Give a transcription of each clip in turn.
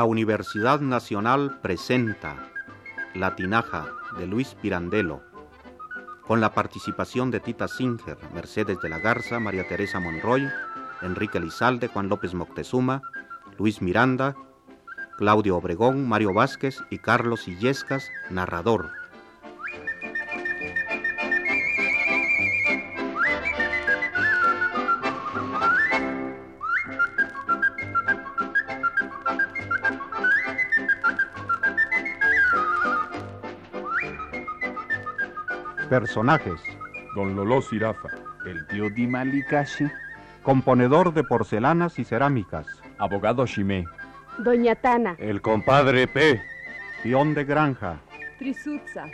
La Universidad Nacional presenta La Tinaja de Luis Pirandello, con la participación de Tita Singer, Mercedes de la Garza, María Teresa Monroy, Enrique Lizalde, Juan López Moctezuma, Luis Miranda, Claudio Obregón, Mario Vázquez y Carlos Illescas, narrador. Personajes. Don Lolo Sirafa. El tío Di Malikashi. Componedor de porcelanas y cerámicas. Abogado Shimé. Doña Tana. El compadre P. Peón de granja. Trisutza.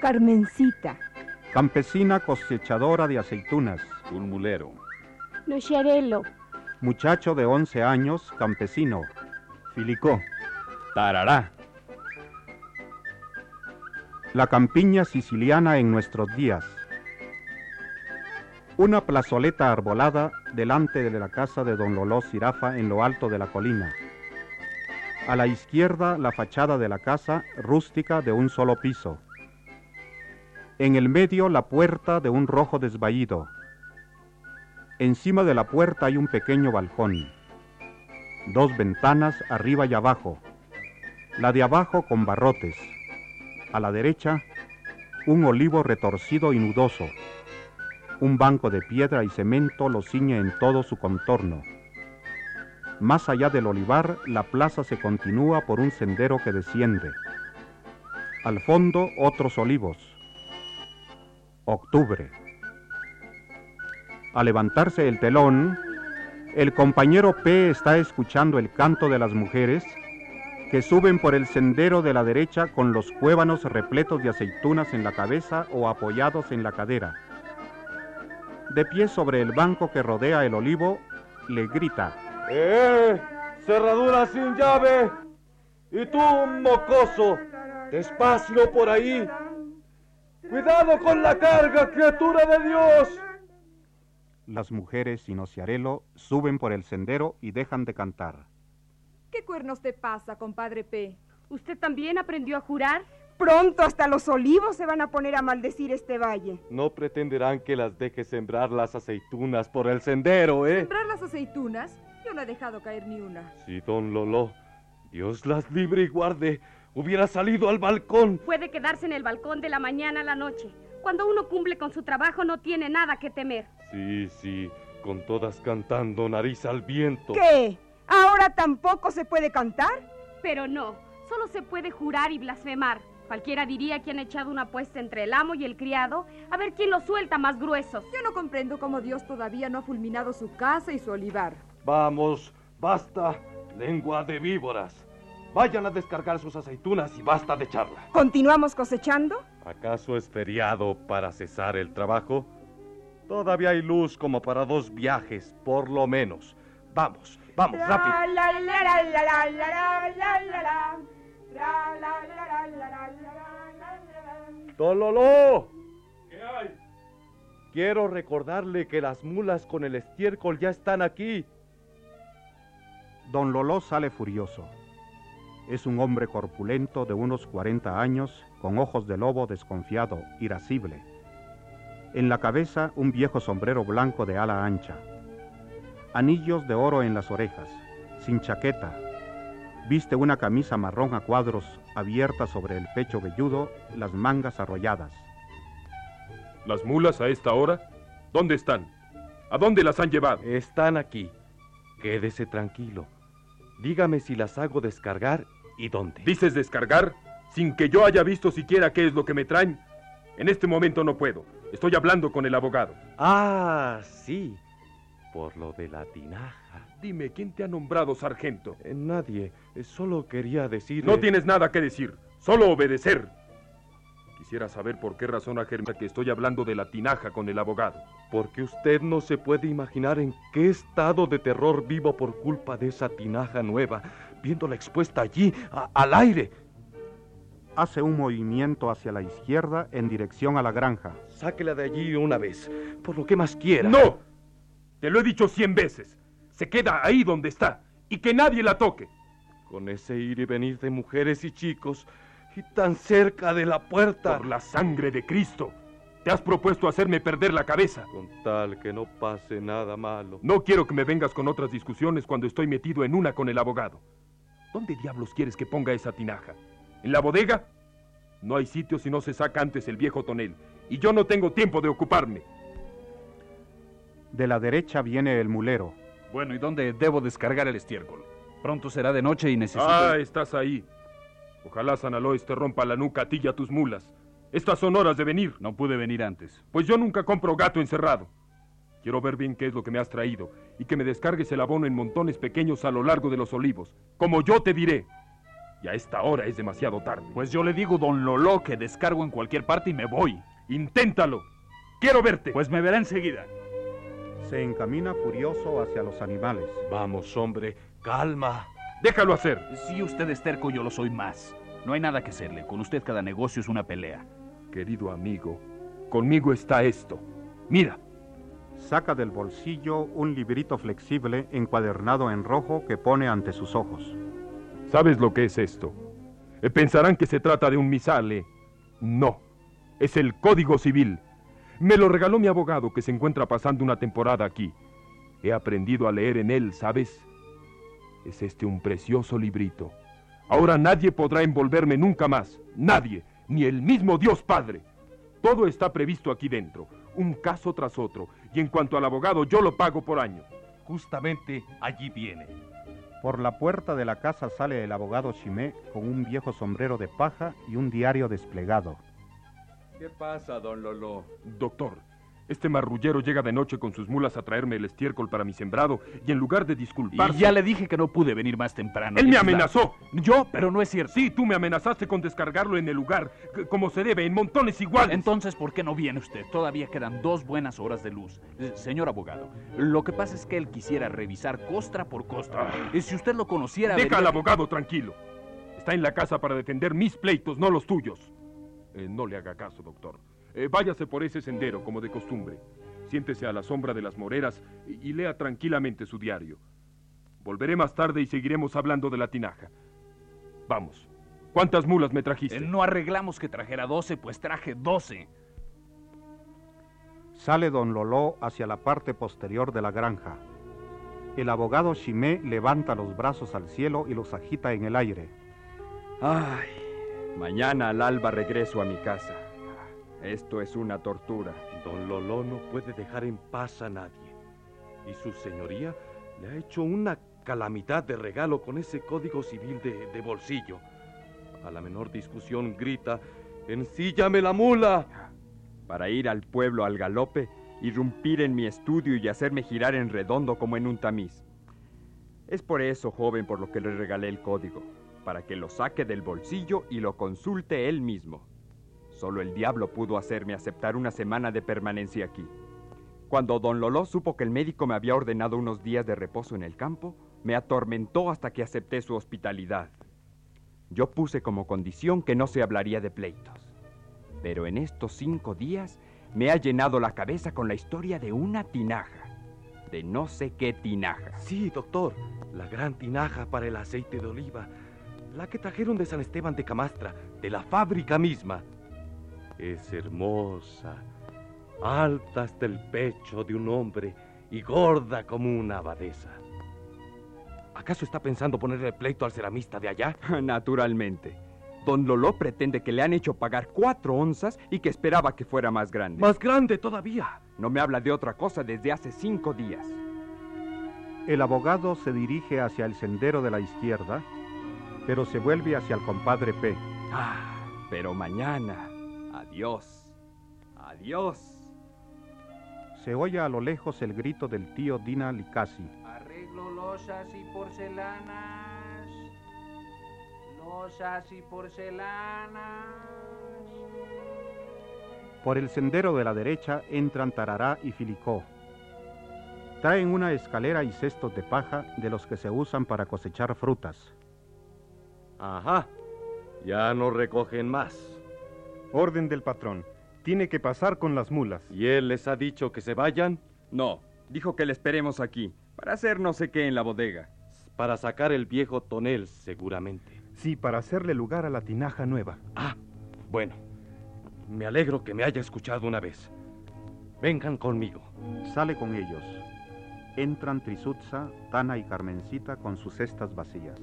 Carmencita. Campesina cosechadora de aceitunas. Un mulero. Nocherelo. Muchacho de 11 años, campesino. Filicó. Tarará. La campiña siciliana en nuestros días. Una plazoleta arbolada delante de la casa de don Loló Sirafa en lo alto de la colina. A la izquierda la fachada de la casa rústica de un solo piso. En el medio la puerta de un rojo desvaído. Encima de la puerta hay un pequeño balcón. Dos ventanas arriba y abajo. La de abajo con barrotes. A la derecha, un olivo retorcido y nudoso. Un banco de piedra y cemento lo ciñe en todo su contorno. Más allá del olivar, la plaza se continúa por un sendero que desciende. Al fondo, otros olivos. Octubre. Al levantarse el telón, el compañero P está escuchando el canto de las mujeres que suben por el sendero de la derecha con los cuévanos repletos de aceitunas en la cabeza o apoyados en la cadera. De pie sobre el banco que rodea el olivo, le grita. ¡Eh! ¡Cerradura sin llave! ¡Y tú, mocoso! ¡Despacio por ahí! ¡Cuidado con la carga, criatura de Dios! Las mujeres sin ociarelo suben por el sendero y dejan de cantar. ¿Qué cuernos te pasa, compadre P? ¿Usted también aprendió a jurar? Pronto hasta los olivos se van a poner a maldecir este valle. No pretenderán que las deje sembrar las aceitunas por el sendero, ¿eh? ¿Sembrar las aceitunas? Yo no he dejado caer ni una. Sí, don Lolo. Dios las libre y guarde. Hubiera salido al balcón. Puede quedarse en el balcón de la mañana a la noche. Cuando uno cumple con su trabajo no tiene nada que temer. Sí, sí, con todas cantando nariz al viento. ¿Qué? ¿Ahora tampoco se puede cantar? Pero no, solo se puede jurar y blasfemar. Cualquiera diría que han echado una apuesta entre el amo y el criado a ver quién lo suelta más gruesos. Yo no comprendo cómo Dios todavía no ha fulminado su casa y su olivar. Vamos, basta, lengua de víboras. Vayan a descargar sus aceitunas y basta de charla. ¿Continuamos cosechando? ¿Acaso es feriado para cesar el trabajo? Todavía hay luz como para dos viajes, por lo menos. Vamos, vamos, rápido. Don Lolo. ¿Qué hay? Quiero recordarle que las mulas con el estiércol ya están aquí. Don Loló sale furioso. Es un hombre corpulento de unos 40 años, con ojos de lobo desconfiado, irascible. En la cabeza un viejo sombrero blanco de ala ancha. Anillos de oro en las orejas, sin chaqueta. Viste una camisa marrón a cuadros abierta sobre el pecho velludo, las mangas arrolladas. ¿Las mulas a esta hora? ¿Dónde están? ¿A dónde las han llevado? Están aquí. Quédese tranquilo. Dígame si las hago descargar y dónde. ¿Dices descargar? Sin que yo haya visto siquiera qué es lo que me traen. En este momento no puedo. Estoy hablando con el abogado. Ah, sí. Por lo de la tinaja. Dime, ¿quién te ha nombrado sargento? Eh, nadie. Eh, solo quería decir. No tienes nada que decir. Solo obedecer. Quisiera saber por qué razón afirma que estoy hablando de la tinaja con el abogado. Porque usted no se puede imaginar en qué estado de terror vivo por culpa de esa tinaja nueva, viéndola expuesta allí, a- al aire. Hace un movimiento hacia la izquierda en dirección a la granja. Sáquela de allí una vez, por lo que más quiera. ¡No! Te lo he dicho cien veces. Se queda ahí donde está y que nadie la toque. Con ese ir y venir de mujeres y chicos, y tan cerca de la puerta. Por la sangre de Cristo. Te has propuesto hacerme perder la cabeza. Con tal que no pase nada malo. No quiero que me vengas con otras discusiones cuando estoy metido en una con el abogado. ¿Dónde diablos quieres que ponga esa tinaja? ¿En la bodega? No hay sitio si no se saca antes el viejo tonel. Y yo no tengo tiempo de ocuparme. De la derecha viene el mulero. Bueno, ¿y dónde debo descargar el estiércol? Pronto será de noche y necesito... Ah, estás ahí. Ojalá San Alois te rompa la nuca a ti y a tus mulas. Estas son horas de venir. No pude venir antes. Pues yo nunca compro gato encerrado. Quiero ver bien qué es lo que me has traído y que me descargues el abono en montones pequeños a lo largo de los olivos, como yo te diré. Y a esta hora es demasiado tarde. Pues yo le digo, don Lolo, que descargo en cualquier parte y me voy. Inténtalo. Quiero verte. Pues me verá enseguida. Se encamina furioso hacia los animales. Vamos, hombre, calma. déjalo hacer. Si usted es terco, yo lo soy más. No hay nada que hacerle. Con usted cada negocio es una pelea. Querido amigo, conmigo está esto. Mira, Saca del bolsillo un librito flexible encuadernado en rojo que pone ante sus ojos. ¿sabes lo que es esto? Eh, Pensarán que se trata de un misale. No, es el Código Civil. Me lo regaló mi abogado que se encuentra pasando una temporada aquí. He aprendido a leer en él, ¿sabes? Es este un precioso librito. Ahora nadie podrá envolverme nunca más. Nadie, ni el mismo Dios Padre. Todo está previsto aquí dentro, un caso tras otro, y en cuanto al abogado yo lo pago por año. Justamente allí viene. Por la puerta de la casa sale el abogado Chimé con un viejo sombrero de paja y un diario desplegado. ¿Qué pasa, don Lolo? Doctor, este marrullero llega de noche con sus mulas a traerme el estiércol para mi sembrado y en lugar de disculparse... Y ya le dije que no pude venir más temprano. ¡Él me amenazó! Yo, pero no es cierto. Sí, tú me amenazaste con descargarlo en el lugar, como se debe, en montones iguales. Entonces, ¿por qué no viene usted? Todavía quedan dos buenas horas de luz. Eh, Señor abogado, lo que pasa es que él quisiera revisar costra por costra. Y si usted lo conociera... Deja vería al abogado tranquilo. Está en la casa para defender mis pleitos, no los tuyos. Eh, no le haga caso, doctor. Eh, váyase por ese sendero, como de costumbre. Siéntese a la sombra de las moreras y, y lea tranquilamente su diario. Volveré más tarde y seguiremos hablando de la tinaja. Vamos. ¿Cuántas mulas me trajiste? Eh, No arreglamos que trajera 12, pues traje 12. Sale don Loló hacia la parte posterior de la granja. El abogado Chimé levanta los brazos al cielo y los agita en el aire. Ay, mañana al alba regreso a mi casa. Esto es una tortura. Don Lolo no puede dejar en paz a nadie. Y su señoría le ha hecho una calamidad de regalo con ese código civil de, de bolsillo. A la menor discusión grita, ¡Ensíllame la mula! Para ir al pueblo al galope, irrumpir en mi estudio y hacerme girar en redondo como en un tamiz. Es por eso, joven, por lo que le regalé el código, para que lo saque del bolsillo y lo consulte él mismo. Solo el diablo pudo hacerme aceptar una semana de permanencia aquí. Cuando don Lolo supo que el médico me había ordenado unos días de reposo en el campo, me atormentó hasta que acepté su hospitalidad. Yo puse como condición que no se hablaría de pleitos. Pero en estos cinco días me ha llenado la cabeza con la historia de una tinaja. De no sé qué tinaja. Sí, doctor, la gran tinaja para el aceite de oliva. La que trajeron de San Esteban de Camastra, de la fábrica misma. Es hermosa, alta hasta el pecho de un hombre y gorda como una abadesa. ¿Acaso está pensando ponerle pleito al ceramista de allá? Naturalmente. Don Lolo pretende que le han hecho pagar cuatro onzas y que esperaba que fuera más grande. Más grande todavía. No me habla de otra cosa desde hace cinco días. El abogado se dirige hacia el sendero de la izquierda, pero se vuelve hacia el compadre P. Ah, pero mañana. Adiós. Adiós. Se oye a lo lejos el grito del tío Dina Licasi. Arreglo losas y porcelanas. Losas y porcelanas. Por el sendero de la derecha entran Tarará y Filicó. Traen una escalera y cestos de paja de los que se usan para cosechar frutas. Ajá, ya no recogen más. Orden del patrón. Tiene que pasar con las mulas. ¿Y él les ha dicho que se vayan? No, dijo que le esperemos aquí, para hacer no sé qué en la bodega. Para sacar el viejo tonel, seguramente. Sí, para hacerle lugar a la tinaja nueva. Ah, bueno. Me alegro que me haya escuchado una vez. Vengan conmigo. Sale con ellos. Entran Trisutza, Tana y Carmencita con sus cestas vacías.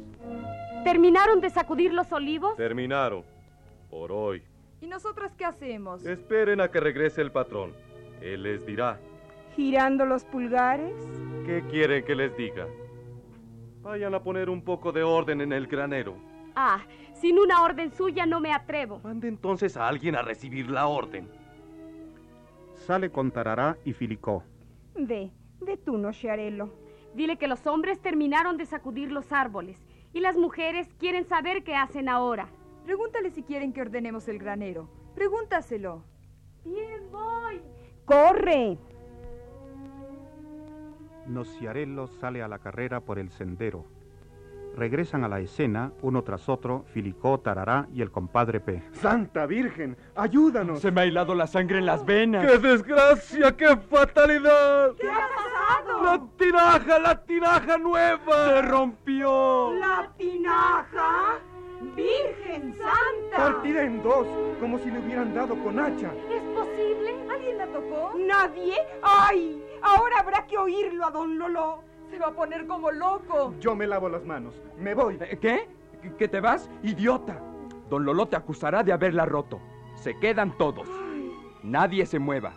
¿Terminaron de sacudir los olivos? Terminaron. Por hoy. ¿Y nosotras qué hacemos? Esperen a que regrese el patrón. Él les dirá. Girando los pulgares. ¿Qué quieren que les diga? Vayan a poner un poco de orden en el granero. Ah, sin una orden suya no me atrevo. Mande entonces a alguien a recibir la orden. Sale con Tarará y Filicó. Ve, ve tú, Nochearelo. Dile que los hombres terminaron de sacudir los árboles y las mujeres quieren saber qué hacen ahora. Pregúntale si quieren que ordenemos el granero. Pregúntaselo. Bien, voy. ¡Corre! Nociarello sale a la carrera por el sendero. Regresan a la escena, uno tras otro, Filicó, Tarará y el compadre P. ¡Santa Virgen! ¡Ayúdanos! Se me ha helado la sangre en las venas. ¡Qué desgracia! ¡Qué fatalidad! ¿Qué ha pasado? ¡La tinaja! ¡La tinaja nueva! Se rompió. ¿La tinaja? ¡Virgen Santa! Partida en dos, como si le hubieran dado con hacha. ¿Es posible? ¿Alguien la tocó? ¿Nadie? ¡Ay! Ahora habrá que oírlo a don Lolo. Se va a poner como loco. Yo me lavo las manos. Me voy. Eh, ¿Qué? ¿Que- ¿Que te vas? ¡Idiota! Don Lolo te acusará de haberla roto. Se quedan todos. Nadie se mueva.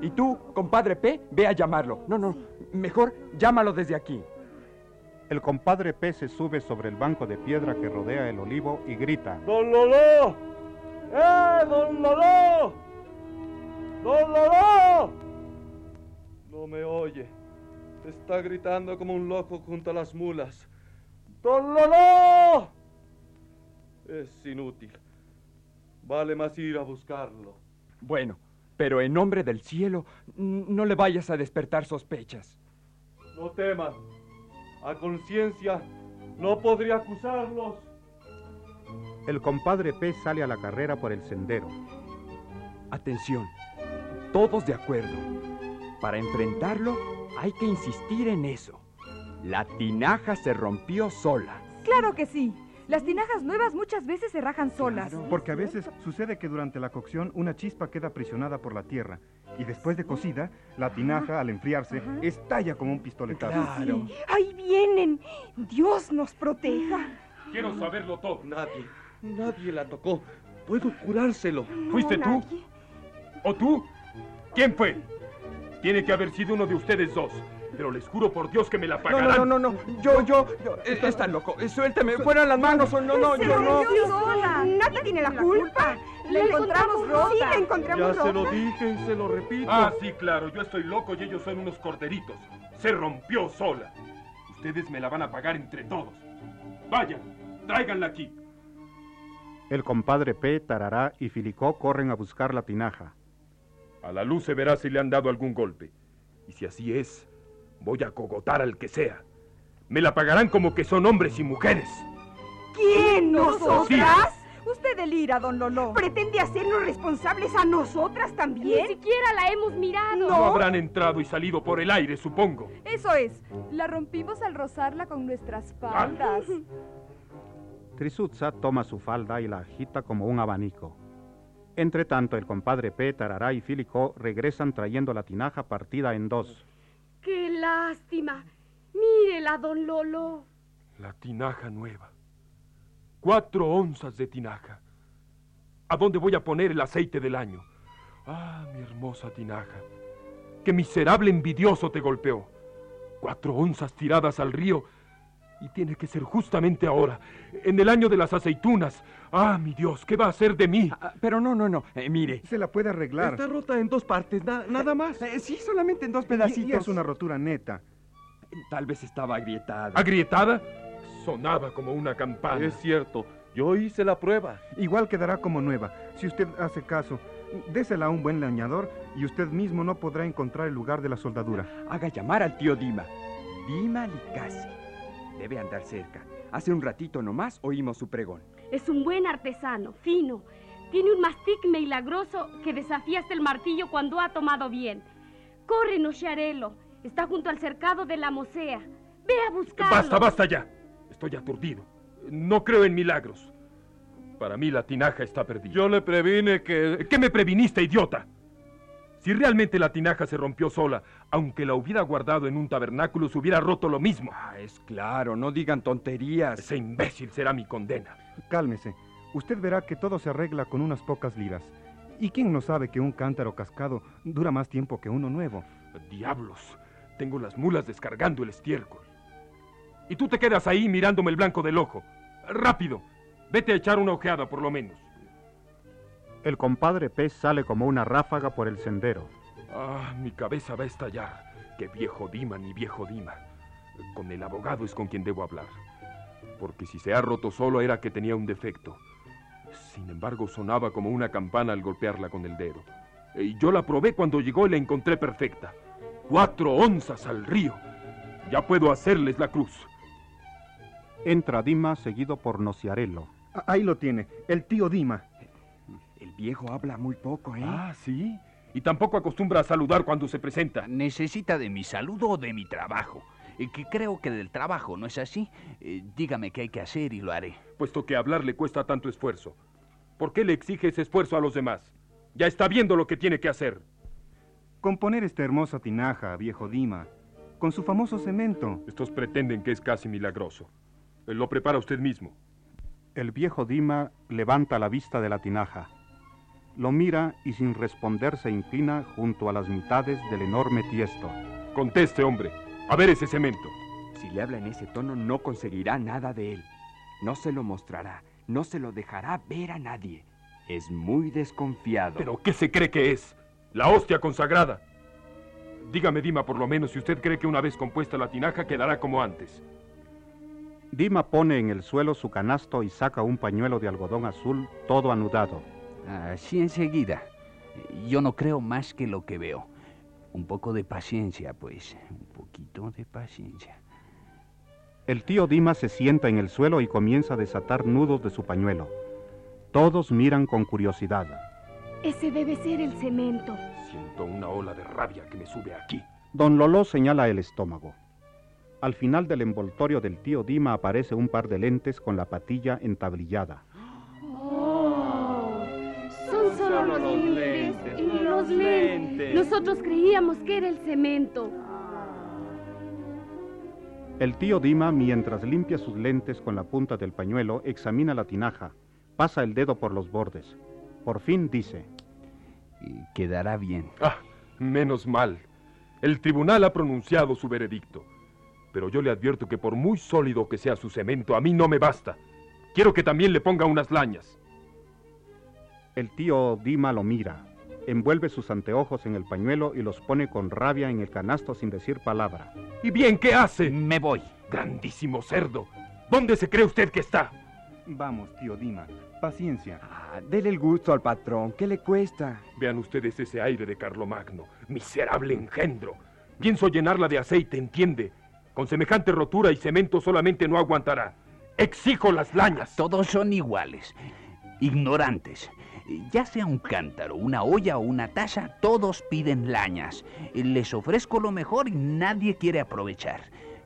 Y tú, compadre P, ve a llamarlo. No, no, mejor llámalo desde aquí. El compadre P se sube sobre el banco de piedra que rodea el olivo y grita. ¡Don Lolo! ¡Eh, don Lolo! ¡Don Lolo! No me oye. Está gritando como un loco junto a las mulas. ¡Don Lolo! Es inútil. Vale más ir a buscarlo. Bueno, pero en nombre del cielo, no le vayas a despertar sospechas. No teman. A conciencia no podría acusarlos. El compadre P sale a la carrera por el sendero. Atención, todos de acuerdo. Para enfrentarlo hay que insistir en eso. La tinaja se rompió sola. Claro que sí. Las tinajas nuevas muchas veces se rajan solas. Porque a veces sucede que durante la cocción una chispa queda aprisionada por la tierra y después de cocida, la tinaja al enfriarse estalla como un pistoletazo. Claro. ¡Ahí vienen! Dios nos proteja. Quiero saberlo todo. Nadie, nadie la tocó. Puedo curárselo. ¿Fuiste No, tú? nadie. ¿O tú? ¿Quién fue? Tiene que haber sido uno de ustedes dos. Pero les juro por Dios que me la No, pagarán. no, no, no, no. Yo, yo, yo. eh, Está loco. Suélteme. Fuera las manos. No, no, Se yo no. rompió sola. Nadie tiene la culpa. La encontramos rota. Sí, la encontramos Ya se lo dije y se lo repito. Ah, sí, claro. Yo estoy loco y ellos son unos corderitos. Se rompió sola. Ustedes me la van a pagar entre todos. Vayan, tráiganla aquí. El compadre P, Tarará y Filicó corren a buscar la tinaja. A la luz se verá si le han dado algún golpe. Y si así es, voy a cogotar al que sea. Me la pagarán como que son hombres y mujeres. ¿Quién? ¿Nosotras? Usted delira, don Lolo. ¿Pretende hacernos responsables a nosotras Ni también? siquiera la hemos mirado. No habrán entrado y salido por el aire, supongo. Eso es. La rompimos al rozarla con nuestras faldas. Trisutza toma su falda y la agita como un abanico. Entre tanto, el compadre P, Tarará y Filicó regresan trayendo la tinaja partida en dos. ¡Qué lástima! Mírela, don Lolo. La tinaja nueva. Cuatro onzas de tinaja. ¿A dónde voy a poner el aceite del año? Ah, mi hermosa tinaja. Qué miserable envidioso te golpeó. Cuatro onzas tiradas al río Y tiene que ser justamente ahora, en el año de las aceitunas. Ah, mi Dios, ¿qué va a hacer de mí? Ah, pero no, no, no. Eh, mire. Se la puede arreglar. Está rota en dos partes, na- nada más. Eh, sí, solamente en dos Y- pedacitos. Y, es una rotura neta. Tal vez estaba agrietada. ¿Agrietada? Sonaba como una campana. Es cierto, yo hice la prueba. Igual quedará como nueva. Si usted hace caso, désela a un buen leñador y usted mismo no podrá encontrar el lugar de la soldadura. Haga llamar al tío Dima. Dima Licasi. Debe andar cerca. Hace un ratito nomás oímos su pregón. Es un buen artesano, fino. Tiene un mastic milagroso que desafía hasta el martillo cuando ha tomado bien. Corre, Nociarelo. Está junto al cercado de la mosea. Ve a buscarlo. Basta, basta ya. Estoy aturdido. No creo en milagros. Para mí la tinaja está perdida. Yo le previne que... ¿Qué me previniste, idiota? Si realmente la tinaja se rompió sola, aunque la hubiera guardado en un tabernáculo, se hubiera roto lo mismo. Ah, es claro, no digan tonterías. Ese imbécil será mi condena. Cálmese. Usted verá que todo se arregla con unas pocas liras. ¿Y quién no sabe que un cántaro cascado dura más tiempo que uno nuevo? Diablos, tengo las mulas descargando el estiércol. Y tú te quedas ahí mirándome el blanco del ojo. Rápido, vete a echar una ojeada por lo menos. El compadre pez sale como una ráfaga por el sendero. Ah, mi cabeza va a estallar. Qué viejo Dima, ni viejo Dima. Con el abogado es con quien debo hablar. Porque si se ha roto solo era que tenía un defecto. Sin embargo, sonaba como una campana al golpearla con el dedo. Y yo la probé cuando llegó y la encontré perfecta. Cuatro onzas al río. Ya puedo hacerles la cruz. Entra Dima seguido por Nociarello. Ah, Ahí lo tiene, el tío Dima. El viejo habla muy poco, ¿eh? Ah, sí. Y tampoco acostumbra a saludar cuando se presenta. ¿Necesita de mi saludo o de mi trabajo? Eh, que creo que del trabajo, ¿no es así? Eh, dígame qué hay que hacer y lo haré. puesto que hablar le cuesta tanto esfuerzo. ¿Por qué le exige ese esfuerzo a los demás? Ya está viendo lo que tiene que hacer. Componer esta hermosa tinaja, viejo Dima, con su famoso cemento. Estos pretenden que es casi milagroso. Eh, Lo prepara usted mismo. El viejo Dima levanta la vista de la tinaja. Lo mira y sin responder se inclina junto a las mitades del enorme tiesto. Conteste, hombre. A ver ese cemento. Si le habla en ese tono, no conseguirá nada de él. No se lo mostrará, no se lo dejará ver a nadie. Es muy desconfiado. ¿Pero qué se cree que es? La hostia consagrada. Dígame, Dima, por lo menos si usted cree que una vez compuesta la tinaja quedará como antes. Dima pone en el suelo su canasto y saca un pañuelo de algodón azul todo anudado. Así enseguida. Yo no creo más que lo que veo. Un poco de paciencia, pues. Un poquito de paciencia. El tío Dima se sienta en el suelo y comienza a desatar nudos de su pañuelo. Todos miran con curiosidad. Ese debe ser el cemento. Siento una ola de rabia que me sube aquí. Don Lolo señala el estómago. Al final del envoltorio del tío Dima aparece un par de lentes con la patilla entablillada. Nosotros creíamos que era el cemento. El tío Dima, mientras limpia sus lentes con la punta del pañuelo, examina la tinaja, pasa el dedo por los bordes. Por fin dice, quedará bien. Ah, menos mal. El tribunal ha pronunciado su veredicto. Pero yo le advierto que por muy sólido que sea su cemento, a mí no me basta. Quiero que también le ponga unas lañas. el tío Dima lo mira, envuelve sus anteojos en el pañuelo y los pone con rabia en el canasto sin decir palabra. ¿Y bien qué hace? Me voy. Grandísimo cerdo. ¿Dónde se cree usted que está? Vamos, tío Dima, paciencia. Ah, dele el gusto al patrón. ¿Qué le cuesta? Vean ustedes ese aire de Carlomagno. Miserable engendro. Pienso llenarla de aceite, ¿entiende? Con semejante rotura y cemento solamente no aguantará. Exijo las lañas. Todos son iguales. Ignorantes. Ya sea un cántaro, una olla o una taza, todos piden lañas. Les ofrezco lo mejor y nadie quiere aprovechar.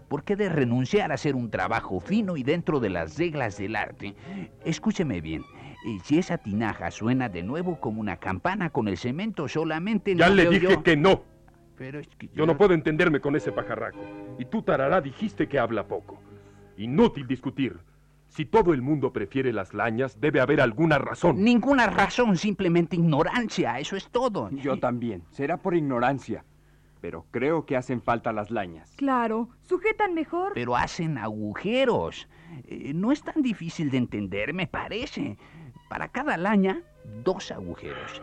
¿Por qué de renunciar a hacer un trabajo fino y dentro de las reglas del arte? Escúcheme bien. eh, Si esa tinaja suena de nuevo como una campana con el cemento solamente... Ya no le dije yo- que no. Pero es que Yo no puedo entenderme con ese pajarraco. Y tú, Tarará, dijiste que habla poco. Inútil discutir. Si todo el mundo prefiere las lañas, debe haber alguna razón. Ninguna razón, simplemente ignorancia, eso es todo. Yo también. Será por ignorancia. pero creo que hacen falta las lañas. Claro, sujetan mejor. Pero hacen agujeros. Eh, no es tan difícil de entender, me parece. Para cada laña, dos agujeros.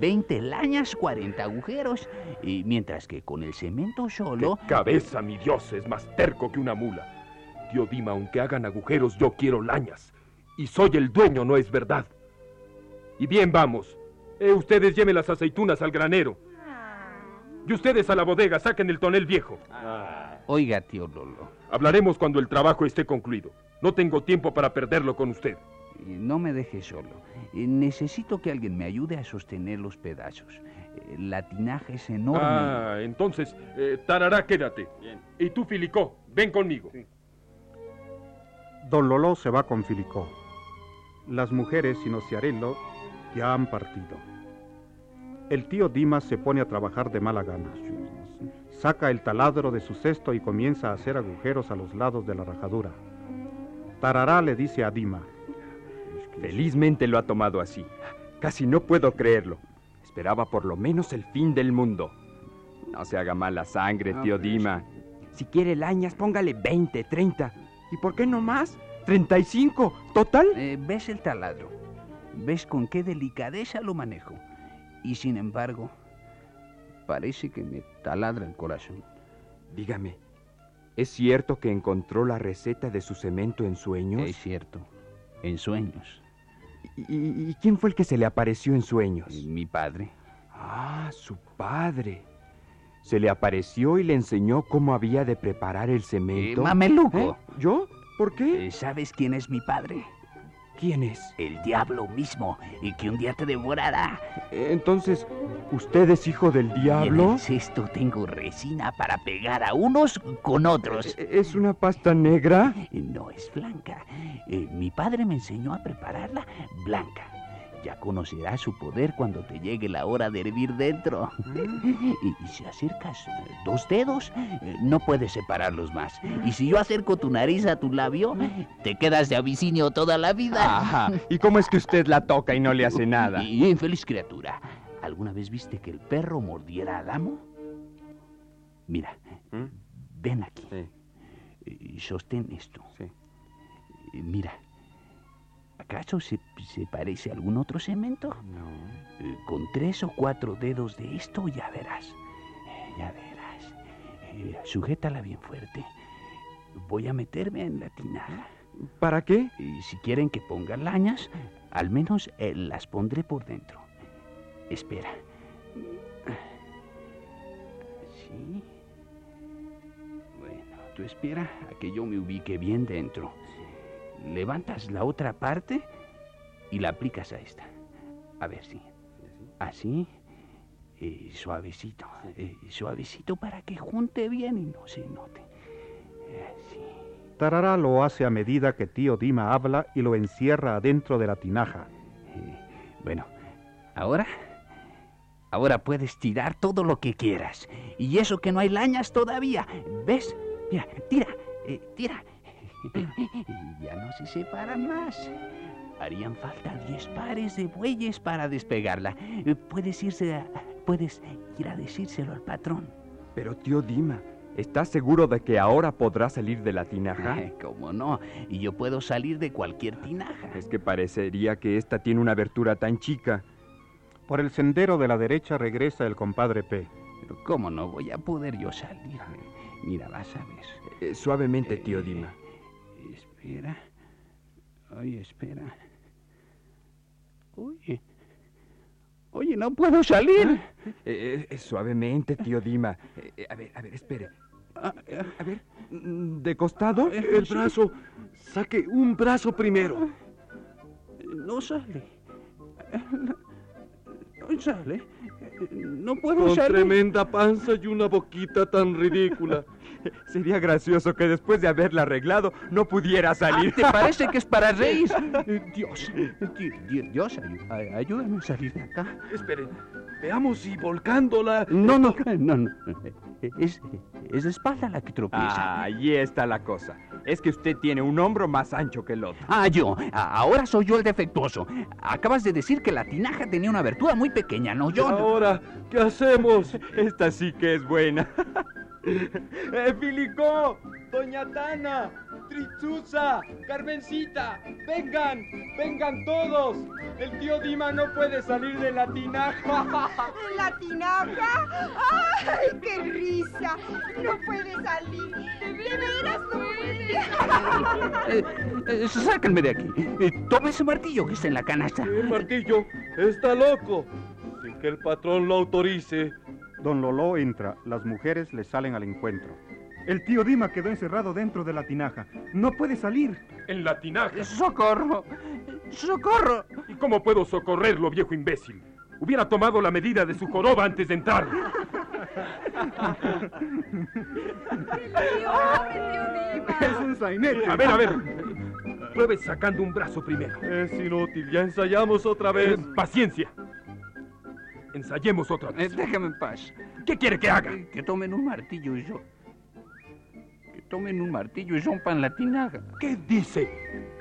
20 lañas, 40 agujeros. Y mientras que con el cemento solo... ¡Qué cabeza, mi Dios! Es más terco que una mula. Tío Dima, aunque hagan agujeros, yo quiero lañas. Y soy el dueño, ¿no es verdad? Y bien, vamos. Eh, ustedes lleven las aceitunas al granero. Y ustedes a la bodega, saquen el tonel viejo. Oiga, tío Lolo. Hablaremos cuando el trabajo esté concluido. No tengo tiempo para perderlo con usted. No me deje solo. Eh, Necesito que alguien me ayude a sostener los pedazos. Eh, La tinaja es enorme. Ah, entonces, eh, Tarará, quédate. Y tú, Filicó, ven conmigo. Don Lolo se va con Filicó. Las mujeres sin Ociarello ya han partido. El tío Dimas se pone a trabajar de mala gana. Saca el taladro de su cesto y comienza a hacer agujeros a los lados de la rajadura. Tarará le dice a Dima. Felizmente lo ha tomado así. Casi no puedo creerlo. Esperaba por lo menos el fin del mundo. No se haga mala sangre, tío Dima. Si quiere lañas, póngale 20, 30. ¿Y por qué no más? 35, total. Eh, ¿Ves el taladro? ¿Ves con qué delicadeza lo manejo? Y sin embargo, parece que me taladra el corazón. Dígame, ¿es cierto que encontró la receta de su cemento en sueños? Es cierto, en sueños. ¿Y, quién fue el que se le apareció en sueños? Mi padre. Ah, su padre. Se le apareció y le enseñó cómo había de preparar el Eh, cemento. mameluco. ¿Eh? ¿Yo? ¿Por qué? Eh, ¿Sabes quién es mi padre? ¿Quién es? El diablo mismo, y que un día te devorará. Eh, Entonces, ¿usted es hijo del Y en diablo? el cesto tengo resina para pegar a unos con otros. Eh, ¿Es una pasta negra? No es blanca. Eh, mi padre me enseñó a prepararla blanca. Ya conocerás su poder cuando te llegue la hora de hervir dentro. y, y si acercas eh, dos dedos, eh, no puedes separarlos más. Y si yo acerco tu nariz a tu labio, te quedas de avicinio toda la vida. Ajá. ¿Y cómo es que usted la toca y no le hace nada? Y infeliz criatura, ¿alguna vez viste que el perro mordiera al amo? Mira, ¿Mm? ven aquí. Sí, y sostén esto. sí. Mira, ¿acaso se, se parece a algún otro cemento? No. Eh, Con tres o cuatro dedos de esto ya verás. Eh, Ya verás. Eh, Sujétala bien fuerte. Voy a meterme en la tinaja. ¿Para qué? Si quieren que ponga lañas, al menos eh, las pondré por dentro. Espera. Sí. Bueno, tú espera a que yo me ubique bien dentro. Levantas la otra parte y la aplicas a esta. A ver si. Así. Eh, suavecito. eh, suavecito para que junte bien y no se note. Así. Tarará lo hace a medida que tío Dima habla y lo encierra adentro de la tinaja. Eh, Bueno, ahora. Ahora puedes tirar todo lo que quieras. Y eso que no hay lañas todavía. ¿Ves? Mira, tira, eh, tira. Y ya no se separan más. Harían falta diez pares de bueyes para despegarla. Puedes irse a- puedes ir a decírselo al patrón. Pero tío Dima, ¿estás seguro de que ahora podrá salir de la tinaja? ¿Cómo no? Y yo puedo salir de cualquier tinaja. Es que parecería que esta tiene una abertura tan chica. Por el sendero de la derecha regresa el compadre P. Pero ¿cómo no voy a poder yo salir? Mira, vas a ver. Eh, suavemente, tío Eh, Dima. Espera. Ay, espera. Oye. Oye, no puedo salir. Eh, eh, suavemente, tío Dima. Eh, a ver, a ver, espere. Ah, ah, A ver, mm, ¿de costado? El brazo. Saque un brazo primero. No sale. No sale. No puedo Con salir. tremenda panza y una boquita tan ridícula. Sería gracioso que después de haberla arreglado no pudiera Ah, salir. ¿Te parece que es para reír? Eh, Dios, Di- Di- Dios, ayú- ay- ayúdame a salir de acá. Espere. Veamos si volcándola... No, no, no, no. Es, es la espalda la que tropieza. Ah, ahí está la cosa. Es que usted tiene un hombro más ancho que el otro. Ah, yo. Ahora soy yo el defectuoso. Acabas de decir que la tinaja tenía una abertura muy pequeña, ¿no? Yo. Ahora, ¿qué hacemos? Esta sí que es buena. ¡Eh, Filicó! ¡Doña Tana! ¡Trizusa! ¡Carmencita! ¡Vengan! ¡Vengan todos! El tío Dima no puede salir de la tinaja. ¿La tinaja? ¡Ay, qué risa! No puede salir. De veras no puede. Eh, eh, sáquenme de aquí. Eh, tome ese martillo que está en la canasta. El martillo está loco. Sin que el patrón lo autorice. Don Loló entra, las mujeres le salen al encuentro. El tío Dima quedó encerrado dentro de la tinaja. No puede salir. En la tinaja. ¡Socorro! ¡Socorro! ¿Y cómo puedo socorrerlo, viejo imbécil? Hubiera tomado la medida de su joroba antes de entrar. Es un sainete. A ver, a ver. Pruebe sacando un brazo primero. Es inútil, ya ensayamos otra Eh, vez. paciencia. Ensayemos otra Eh, vez. déjame en paz. ¿Qué quiere que haga? Que tomen un martillo y yo. Que tomen un martillo y rompan la tinaja. ¿Qué dice?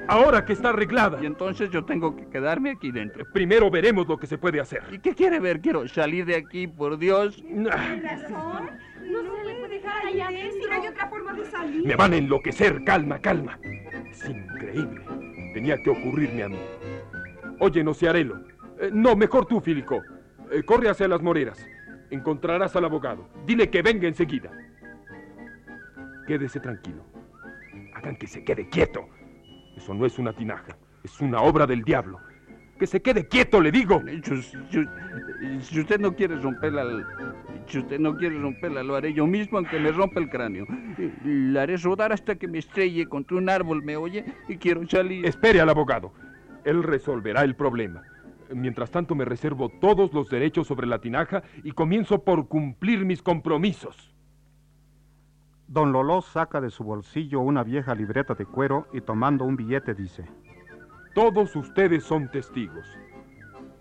Ahora que está arreglada. Y entonces yo tengo que quedarme aquí dentro. Primero veremos lo que se puede hacer. ¿Y qué quiere ver? Quiero salir de aquí, por Dios. razón? No se le puede dejar allá adentro. Hay otra forma de salir. Me van a enloquecer. Calma, calma. Es increíble. Tenía que ocurrirme a mí. Oye, Nociarelo. Eh, no, mejor tú, Filico. Eh, corre hacia las moreras. Encontrarás al abogado. Dile que venga enseguida. Quédese tranquilo. Hagan que se quede quieto. Eso no es una tinaja. Es una obra del diablo. Que se quede quieto, le digo. Si, si- si usted no quiere romperla, si usted no quiere romperla, lo haré yo mismo aunque me rompa el cráneo. La haré rodar hasta que me estrelle contra un árbol, ¿me oye? Y quiero salir. Espere al abogado. Él resolverá el problema. Mientras tanto me reservo todos los derechos sobre la tinaja y comienzo por cumplir mis compromisos. Don Loló saca de su bolsillo una vieja libreta de cuero y tomando un billete dice, Todos ustedes son testigos.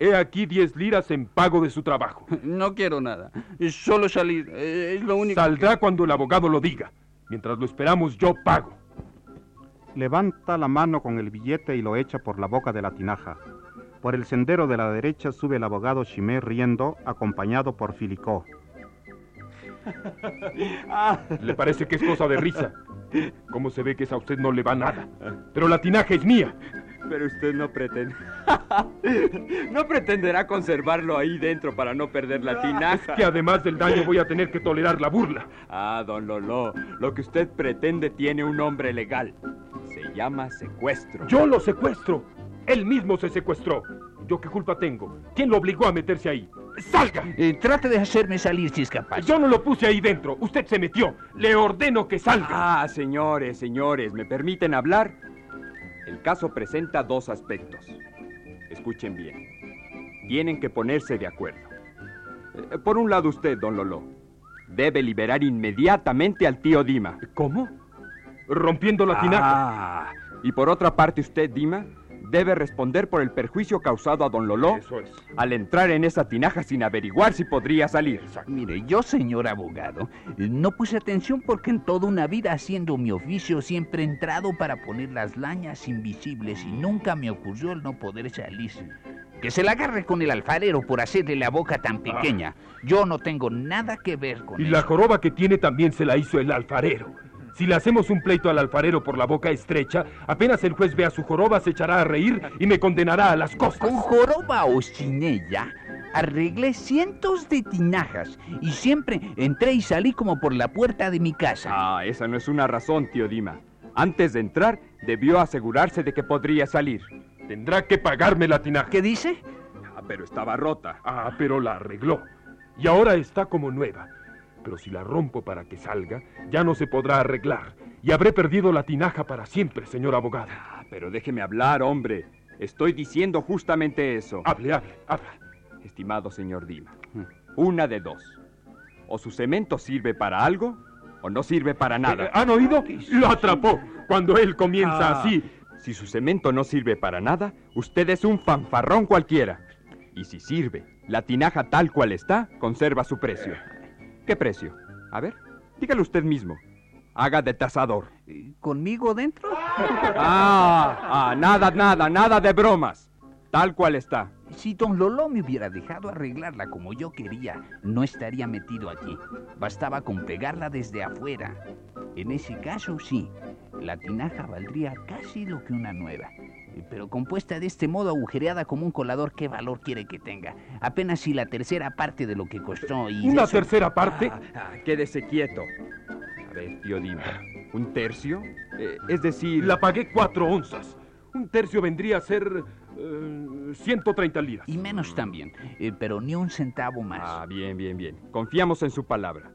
He aquí 10 liras en pago de su trabajo. No quiero nada. Solo salir. eh, Es lo único. Saldrá cuando el abogado lo diga. Mientras lo esperamos, yo pago. levanta la mano con el billete y lo echa por la boca de la tinaja. Por el sendero de la derecha sube el abogado Chimé riendo, acompañado por Filicó. Le parece que es cosa de risa. ¿Cómo se ve que esa a usted no le va nada? Pero la tinaja es mía. Pero usted no pretende. no pretenderá conservarlo ahí dentro para no perder la tinaja. Que además del daño voy a tener que tolerar la burla. Ah, don Lolo, lo que usted pretende tiene un nombre legal. Se llama secuestro. Yo lo secuestro. Él mismo se secuestró. ¿Yo qué culpa tengo? ¿Quién lo obligó a meterse ahí? ¡Salga! Eh, trate de hacerme salir si es capaz. Yo no lo puse ahí dentro. Usted se metió. Le ordeno que salga. Ah, señores, señores, ¿me permiten hablar? El caso presenta dos aspectos. Escuchen bien. Tienen que ponerse de acuerdo. Eh, Por un lado usted, don Lolo, debe liberar inmediatamente al tío Dima. ¿Cómo? Rompiendo la tinaja. Ah, y por otra parte usted, Dima, debe responder por el perjuicio causado a don Lolo Eso es. al entrar en esa tinaja sin averiguar si podría salir. Mire, yo, señor abogado, no puse atención porque en toda una vida haciendo mi oficio siempre he entrado para poner las lañas invisibles y nunca me ocurrió el no poder salir. Que se la agarre con el alfarero por hacerle la boca tan pequeña. Yo no tengo nada que ver con Y eso. la joroba que tiene también se la hizo el alfarero. Si le hacemos un pleito al alfarero por la boca estrecha, apenas el juez vea su joroba se echará a reír y me condenará a las costas. Con joroba o sin ella, arreglé cientos de tinajas y siempre entré y salí como por la puerta de mi casa. Ah, esa no es una razón, tío Dima. Antes de entrar, debió asegurarse de que podría salir. Tendrá que pagarme la tinaja. ¿Qué dice? Ah, pero estaba rota. Ah, pero la arregló. Y ahora está como nueva. Pero si la rompo para que salga, ya no se podrá arreglar. Y habré perdido la tinaja para siempre, señor abogado. Ah, pero déjeme hablar, hombre. Estoy diciendo justamente eso. Hable, hable, hable. Estimado señor Dima, una de dos. O su cemento sirve para algo, o no sirve para nada. Eh, ¿Han oído? Lo atrapó. Cuando él comienza Ah, así. Si su cemento no sirve para nada, usted es un fanfarrón cualquiera. Y si sirve La tinaja tal cual está conserva su precio. ¿Qué precio? A ver, dígalo usted mismo. Haga de tasador. ¿Conmigo dentro? Ah, ah, nada, nada, nada de bromas. Tal cual está. Si don Lolo me hubiera dejado arreglarla como yo quería, no estaría metido aquí. Bastaba con pegarla desde afuera. En ese caso, sí, la tinaja valdría casi lo que una nueva. Pero compuesta de este modo, agujereada como un colador, ¿qué valor quiere que tenga? Apenas si la tercera parte de lo que costó y... ¿Una eso- tercera parte? Ah, ah, quédese quieto. A ver, tío Dima, ¿un tercio? Eh, es decir... La pagué cuatro onzas. Un tercio vendría a ser eh, 130 liras. Y menos también, eh, pero ni un centavo más. Ah, bien, bien, bien. Confiamos en su palabra.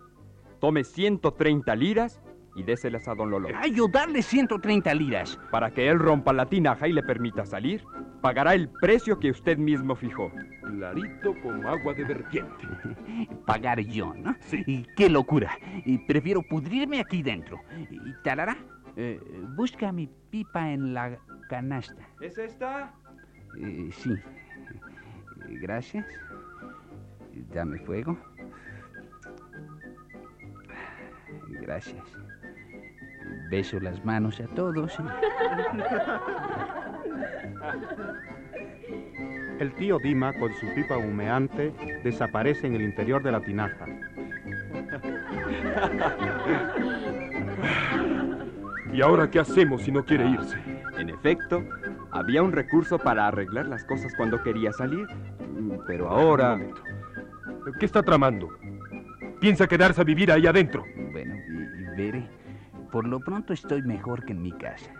Tome 130 liras y déselas a don Lolo. ¡Ay, yo darle 130 liras! Para que él rompa la tinaja y le permita salir, pagará el precio que usted mismo fijó. Clarito como agua de vertiente. Pagar yo, ¿no? Y ¡Qué locura! Y prefiero pudrirme aquí dentro. Y talará, eh, busca mi pipa en la canasta. ¿Es esta? Eh, sí. Gracias. Dame fuego. Gracias. Beso las manos a todos. El tío Dima, con su pipa humeante, desaparece en el interior de la tinaja. ¿Y ahora qué hacemos si no quiere irse? En efecto, había un recurso para arreglar las cosas cuando quería salir, pero ahora... ¿Qué está tramando? ¿Piensa quedarse a vivir ahí adentro? Bueno, y, y veré. Por lo pronto estoy mejor que en mi casa.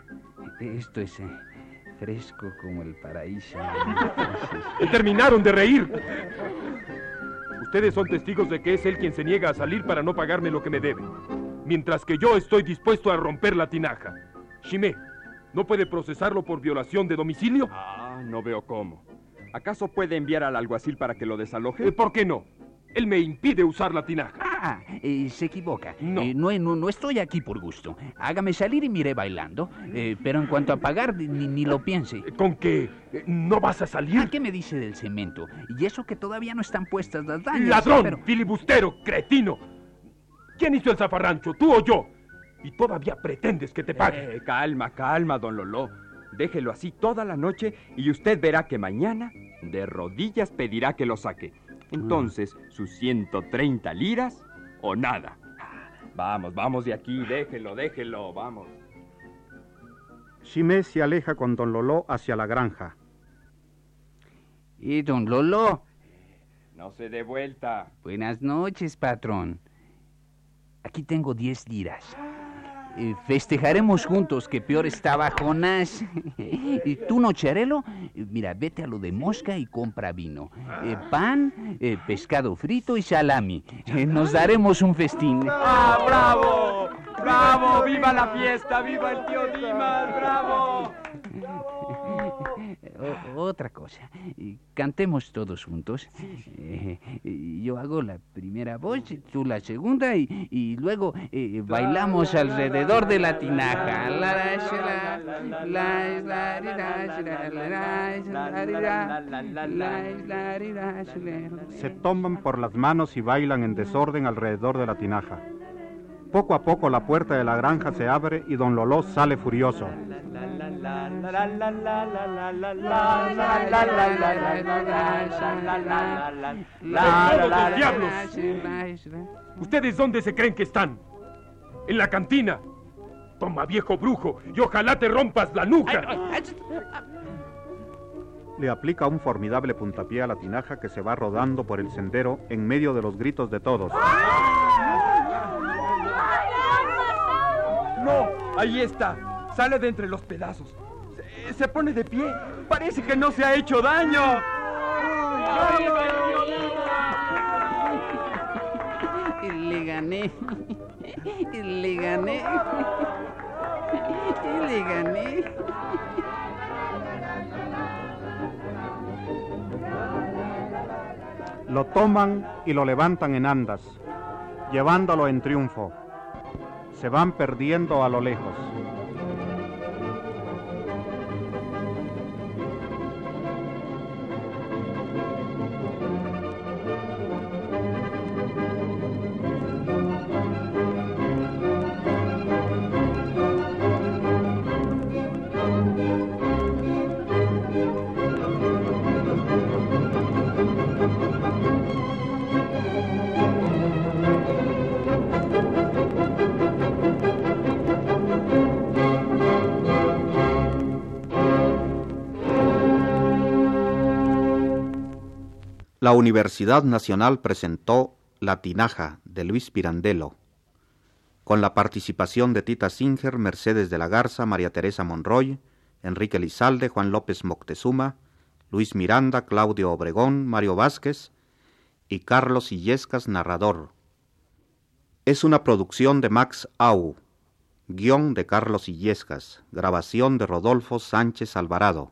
Esto es eh, fresco como el paraíso. Y terminaron de reír. Ustedes son testigos de que es él quien se niega a salir para no pagarme lo que me debe. Mientras que yo estoy dispuesto a romper la tinaja. Shimé, ¿no puede procesarlo por violación de domicilio? Ah, no veo cómo. ¿Acaso puede enviar al alguacil para que lo desaloje? Eh, ¿Por qué no? Él me impide usar la tinaja. Ah, eh, se equivoca. No. Eh, no, no, no estoy aquí por gusto. Hágame salir y miré bailando. Eh, pero en cuanto a pagar, ni, ni lo piense. ¿Con que eh, no vas a salir? Ah, ¿Qué me dice del cemento? Y eso que todavía no están puestas las dañas. ¡Ladrón! pero- ¡Filibustero! ¡Cretino! ¿Quién hizo el zafarrancho, tú o yo? Y todavía pretendes que te pague. Eh, calma, calma, don Lolo. Déjelo así toda la noche y usted verá que mañana de rodillas pedirá que lo saque. Entonces, sus 130 liras o nada. Vamos, vamos de aquí, déjelo, déjelo, vamos. Chimé se aleja con don Lolo hacia la granja. Y don Lolo, No se dé vuelta. buenas noches, patrón. Aquí tengo 10 liras. Eh, festejaremos juntos que peor estaba Jonás. y tú, Nocharelo, mira, vete a lo de mosca y compra vino. Eh, pan, eh, pescado frito y salami. Nos daremos un festín. ¡Ah, bravo! ¡Bravo! ¡Viva la fiesta! ¡Viva el tío Dimas! ¡Bravo! Otra cosa. Cantemos todos juntos. Yo hago la primera voz, tú la segunda y, luego bailamos alrededor de la tinaja. Se toman por las manos y bailan en desorden alrededor de la tinaja. Poco a poco la puerta de la granja se abre y don Lolo sale furioso. ¡Todos los diablos! ¿Ustedes dónde se creen que están? En la cantina. Toma, viejo brujo, y ojalá te rompas la nuca. Le aplica un formidable puntapié a la tinaja que se va rodando por el sendero en medio de los gritos de todos. ¡No! ¡Ahí está! Sale de entre los pedazos. Se, se pone de pie. Parece que no se ha hecho daño. Le gané. Le gané. Le gané. Lo toman y lo levantan en andas, llevándolo en triunfo. Se van perdiendo a lo lejos. La Universidad Nacional presentó La Tinaja de Luis Pirandello, con la participación de Tita Singer, Mercedes de la Garza, María Teresa Monroy, Enrique Lizalde, Juan López Moctezuma, Luis Miranda, Claudio Obregón, Mario Vázquez y Carlos Illescas, narrador. Es una producción de Max Au, guion de Carlos Illescas, grabación de Rodolfo Sánchez Alvarado.